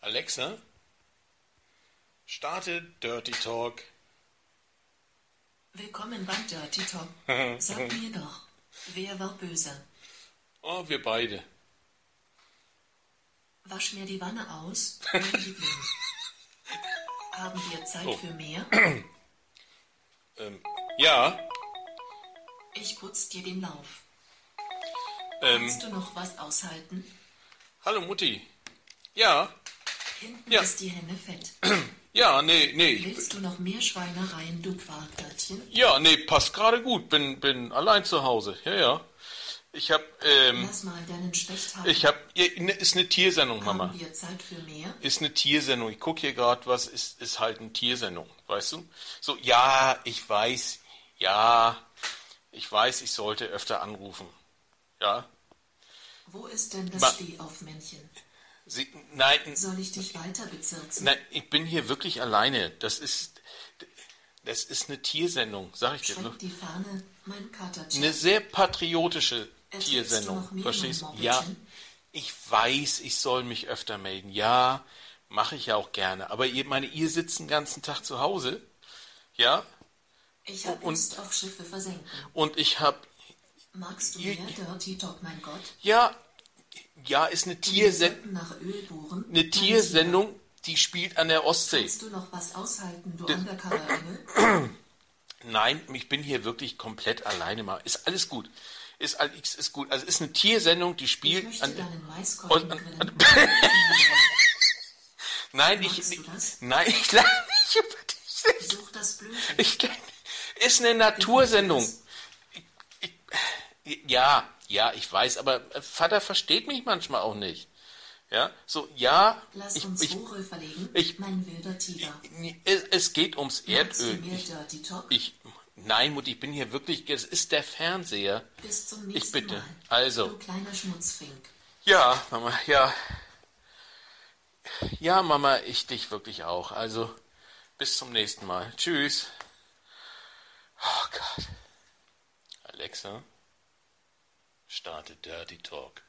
Alexa, starte Dirty Talk. Willkommen beim Dirty Talk. Sag mir doch, wer war böse? Oh, wir beide. Wasch mir die Wanne aus, mein Liebling. Haben wir Zeit Oh. für mehr? Ähm, ja, Ich putz dir den Lauf. ähm, Kannst du noch was aushalten? hallo Mutti. Ja, Hinten Ja. ist die Henne fett. ja, nee, nee. Willst du noch mehr Schweinereien, du Quarkörtchen? Ja, nee, passt gerade gut. Bin, bin allein zu Hause. Ja, ja. Ich hab, ähm, Lass mal deinen Specht haben. ich hab, ne, ist eine Tiersendung, Mama. Haben wir Zeit für mehr? Ist eine Tiersendung. Ich gucke hier gerade, was ist, ist halt eine Tiersendung, weißt du? So, ja, ich weiß, ja, ich weiß, ich sollte öfter anrufen. Ja, Wo ist denn das Ma- Stehaufmännchen? Sie, nein, Soll ich dich weiter bezirzen? nein, ich bin hier wirklich alleine. Das ist, das ist eine Tiersendung, sag ich dir. Ne? die Fahne, mein. Eine sehr patriotische du Tiersendung, mehr, verstehst du? Ja, ich weiß, ich soll mich öfter melden. Ja, mache ich ja auch gerne. Aber ihr, meine, ihr sitzt den ganzen Tag zu Hause, ja, Ich hab und- Lust auf Schiffe versenken. und ich hab, Magst du mehr Dirty Talk, mein Gott? ja, ja, ist eine bohren. eine Tiersendung, die spielt an der Ostsee. Kannst du noch was aushalten, du Undercover-Engel? Nein, ich bin hier wirklich komplett alleine mal. Ist alles gut. Ist alles ist gut. Also ist eine Tiersendung, die Ich spielt möchte an, und- grillen. Nein, ich das? Nein, ich lerne nicht über dich. Such das. Ich ist eine Natursendung. Ich, ich, ja, ja, ich weiß, aber Vater versteht mich manchmal auch nicht. Ja, so ja, Lass ich, uns ich, Rohre verlegen, ich- mein wilder Tiger. es, es geht ums Erdöl. Ich, ich, nein, Mutti, ich bin hier wirklich, es ist der Fernseher. Bis zum nächsten bitte. Mal. Also. Du kleiner Schmutzfink. Ja, Mama, ja. Ja, Mama, ich dich wirklich auch. Also, bis zum nächsten Mal. Tschüss. Oh Gott. Alexa, starte Dirty Talk.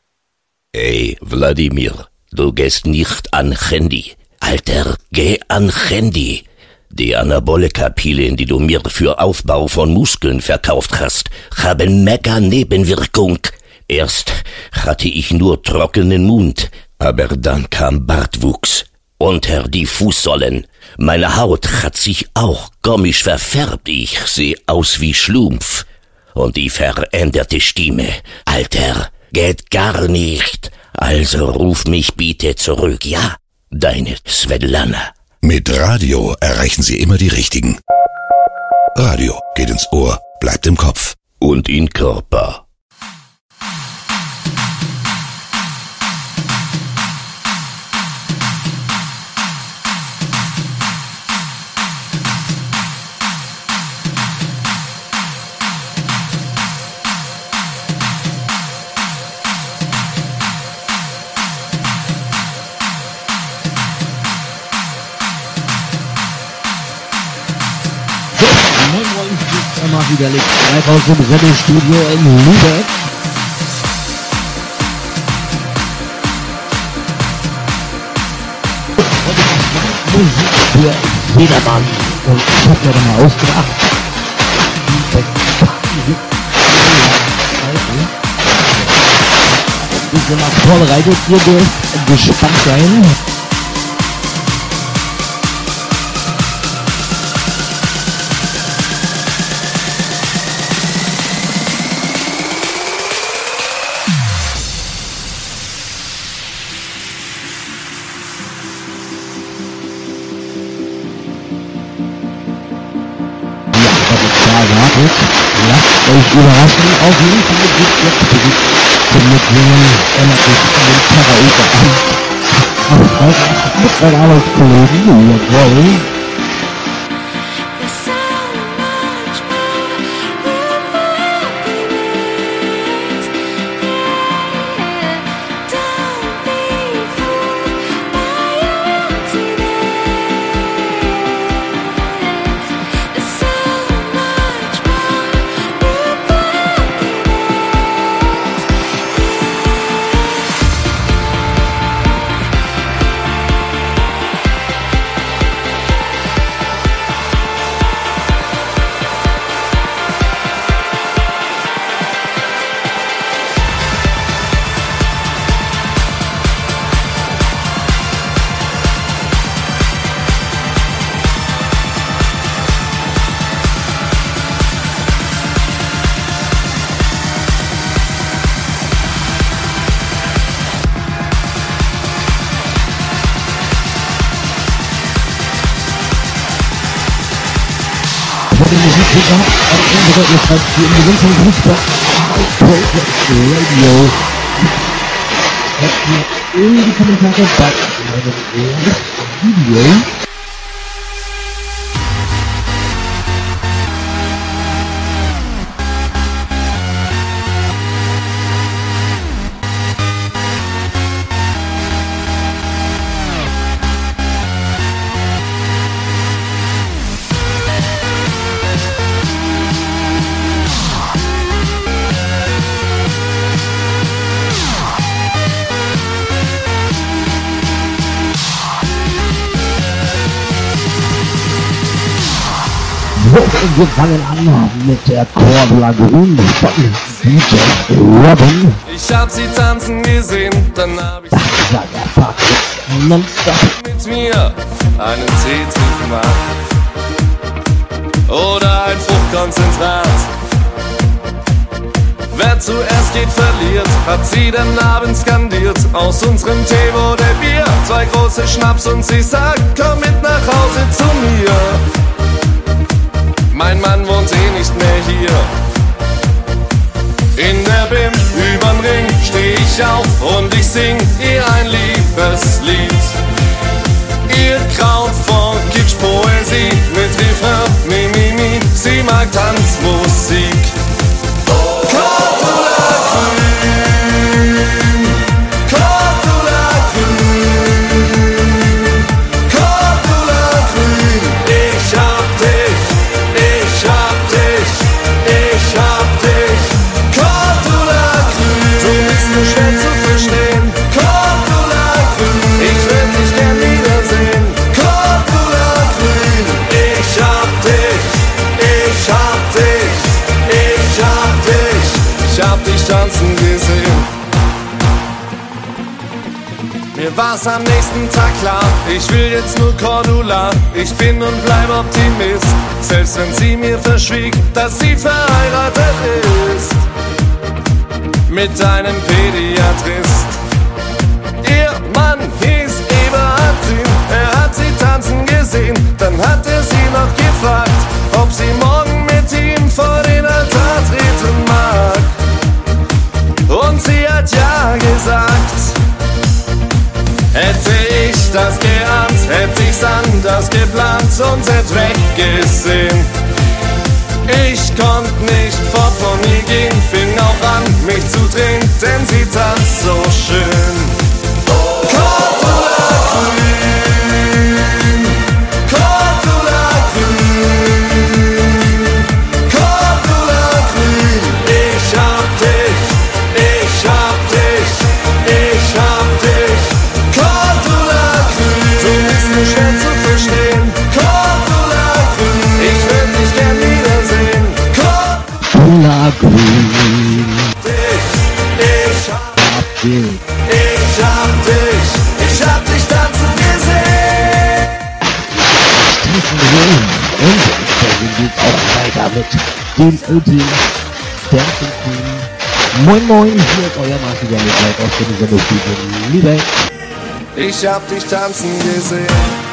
Ey, Wladimir, du gehst nicht an Handy. Alter, geh an Handy. Die Anabolika-Pillen, die du mir für Aufbau von Muskeln verkauft hast, haben mega Nebenwirkung. Erst hatte ich nur trockenen Mund, aber dann kam Bartwuchs unter die Fußsohlen. Meine Haut hat sich auch komisch verfärbt. Ich seh aus wie Schlumpf. Und die veränderte Stimme. Alter, geht gar nicht. Also ruf mich bitte zurück, ja? Deine Svetlana. Mit Radio erreichen Sie immer die Richtigen. Radio geht ins Ohr, bleibt im Kopf. Und in Körper. Einmal wieder live aus dem Rebel-Studio in Lübeck. Musik für jedermann. Und ich hab mir da mal ausgedacht, die besten Musik Wir sind mal vorbereitet, ihr gespannt sein. Überraschen. Auf jeden Fall gibt jetzt Musik zum Mitsingen relativ den Karaoke an. Auf Freitag mit meinen Arbeitskollegen, jawohl. Wunderbare Musik hier gehabt auf unserer Uhrzeit hier im Gewinn von Fußball Radio. Schreibt mir in die Kommentare bei meinem Video. Und wir fangen an mit der Chor Lagoon von DJ Robin. Ich hab sie tanzen gesehen, dann hab ich war der Fahrt nonstop. mit mir einen Tee trinken mag. Oder ein Fruchtkonzentrat. Wer zuerst geht, verliert, hat sie den Abend skandiert. Aus unserem Tee wurde Bier, zwei große Schnaps und sie sagt, komm mit nach Hause zu mir. Mein Mann wohnt eh nicht mehr hier. In der Bim überm Ring steh ich auf und ich sing ihr ein Liebeslied. Ihr Kraut vor Kitsch Poesie mit Refrain, mi, mi, mi, sie mag Tanzmusik. War's am nächsten Tag klar, ich will jetzt nur Cordula. Ich bin und bleib Optimist, selbst wenn sie mir verschwieg, dass sie verheiratet ist. Mit einem Pädiatrist. Anders geplant und hätte weggesehen. Ich konnte nicht fort von ihr gehen, fing auch an, mich zu drehen, denn sie tanzt Grün. dich, ich hab Okay. ich hab dich, ich hab dich tanzen gesehen. Tanzen gesehen. Und entsprechend geht auch weiter mit dem Ultim Dancing Queen. Moin Moin, hier ist euer Martin Mitleid aus der Sendungsstudio Lübeck. Ich hab dich tanzen gesehen.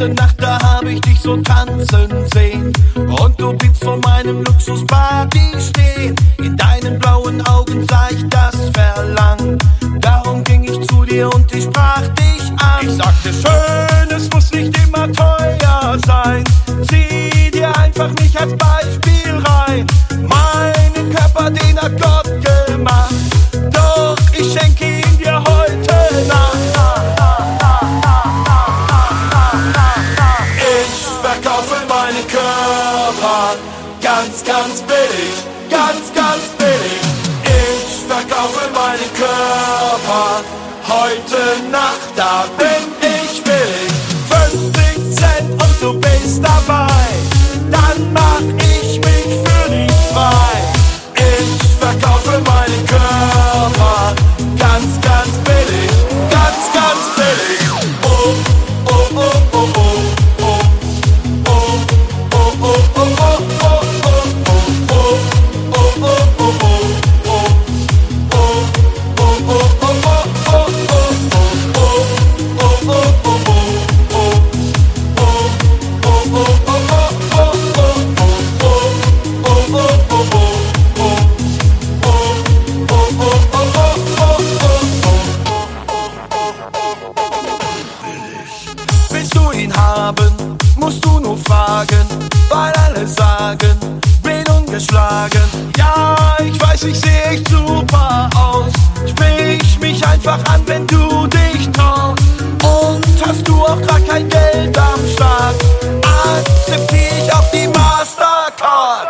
Letzte Nacht, da hab ich dich so tanzen sehen. Und du bliebst vor meinem Luxusparty stehen. In deinen blauen Augen sah ich das Verlangen. Darum ging ich zu dir und ich sprach dich an. Ich sagte, schön, es muss nicht immer teuer sein. Zieh dir einfach mich als Beispiel rein. Meinen Körper, den hat Gott akzeptiere ich auch die Mastercard.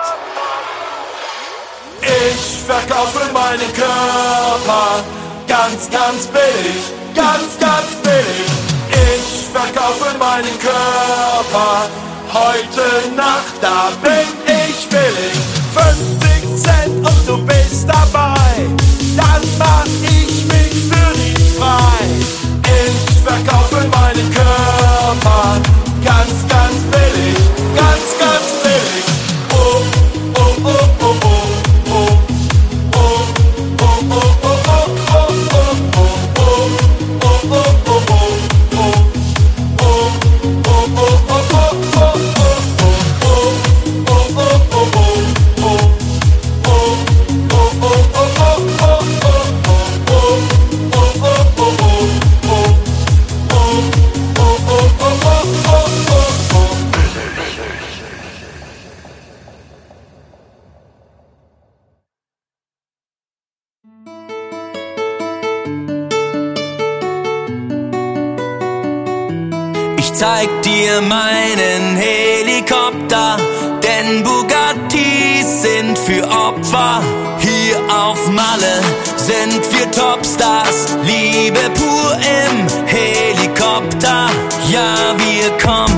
Ich verkaufe meinen Körper ganz, ganz billig, ganz, ganz billig. Ich verkaufe meinen Körper heute Nacht, da bin ich willig. 50 Cent und du bist dabei, dann mach ich mich für dich frei. Ich verkaufe meinen Körper ganz, ganz billig, zeig dir meinen Helikopter, denn Bugattis sind für Opfer. Hier auf Malle sind wir Topstars, Liebe pur im Helikopter. Ja, wir kommen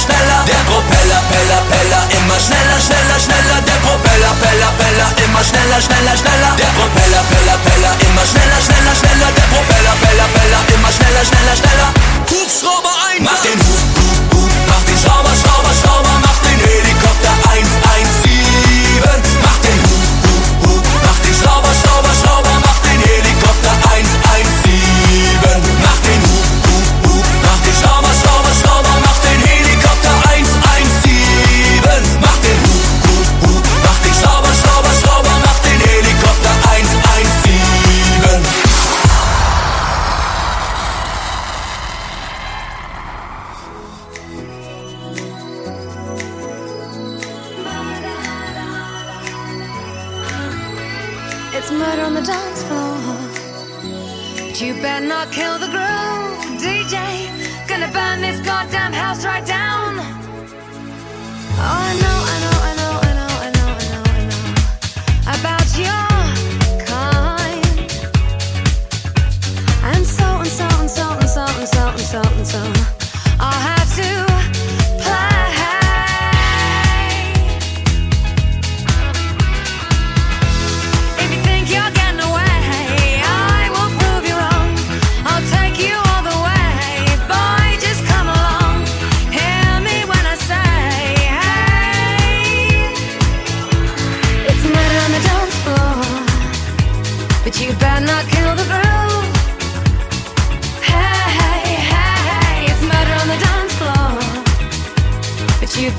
schneller, schneller. Der Propeller, Peller, Peller, immer schneller, schneller, schneller. Der Propeller, Peller, Peller, immer schneller, schneller, schneller. Der Propeller, Peller, Peller, immer schneller, schneller, schneller. Der Propeller, Peller, Peller, immer schneller, schneller, schneller. It's murder on the dance floor. But you better not kill the groove, DJ. Gonna burn this goddamn house right down. Oh no.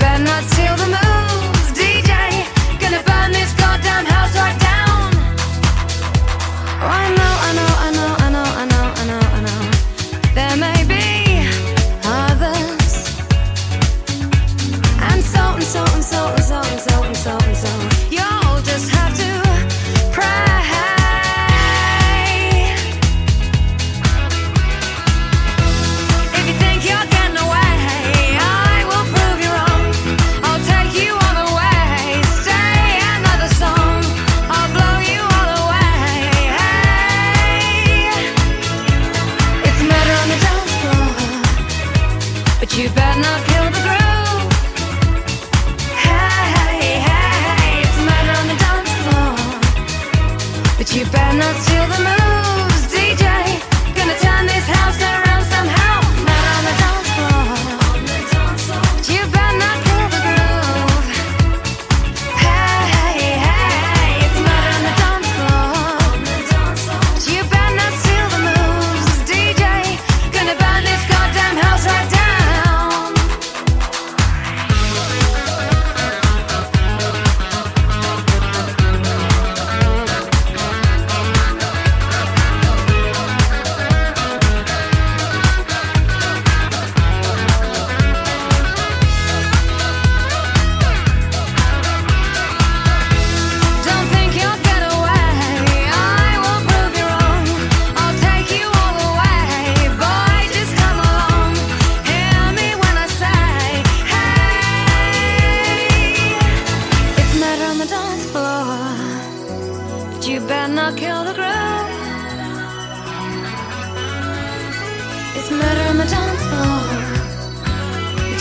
better not till the You better not steal the moves, DJ. Gonna turn this house around.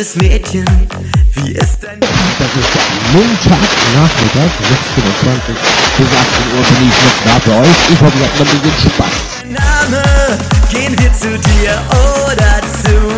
kleines Mädchen, wie ist dein... Das ist Montagnachmittag, 16.20 Uhr, bis 18 Uhr bin ich noch da bei euch. Ich hoffe, ihr habt noch ein bisschen Spaß. Name, gehen wir zu dir oder zu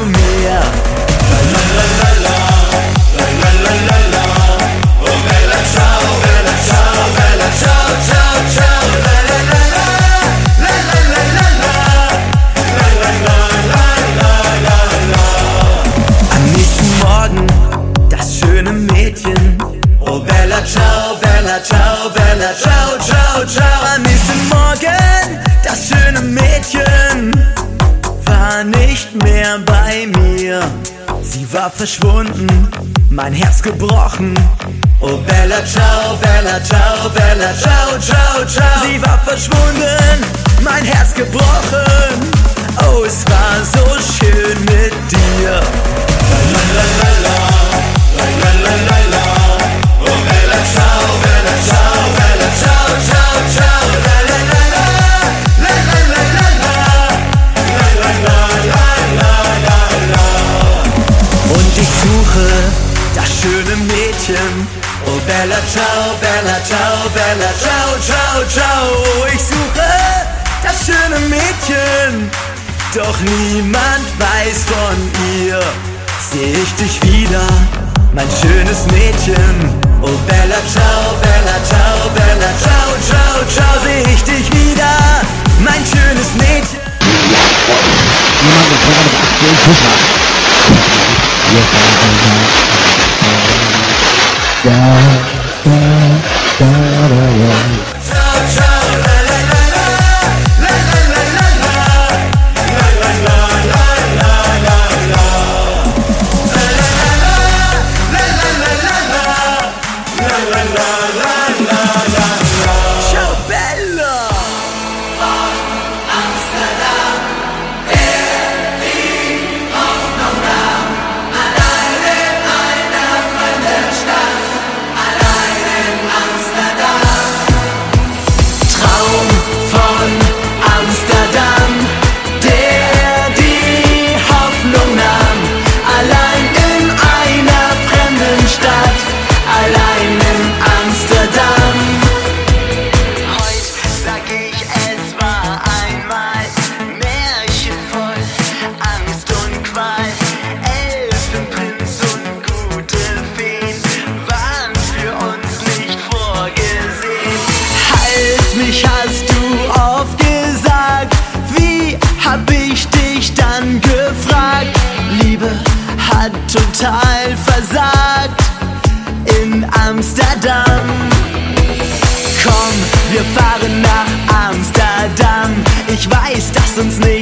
war verschwunden, mein Herz gebrochen. Oh Bella Ciao, Bella Ciao, Bella Ciao, Ciao, Ciao. Sie war verschwunden, mein Herz gebrochen. Oh, es war so schön mit dir. La, la, la, niemand weiß von ihr. Seh ich dich wieder, mein schönes Mädchen. Oh Bella, ciao, Bella, ciao, Bella, ciao, ciao, ciao. Seh ich dich wieder, mein schönes Mädchen. Da, da, da, da, da. Ciao, ciao, Bella. total versagt in Amsterdam. Komm, wir fahren nach Amsterdam. Ich weiß, dass uns nicht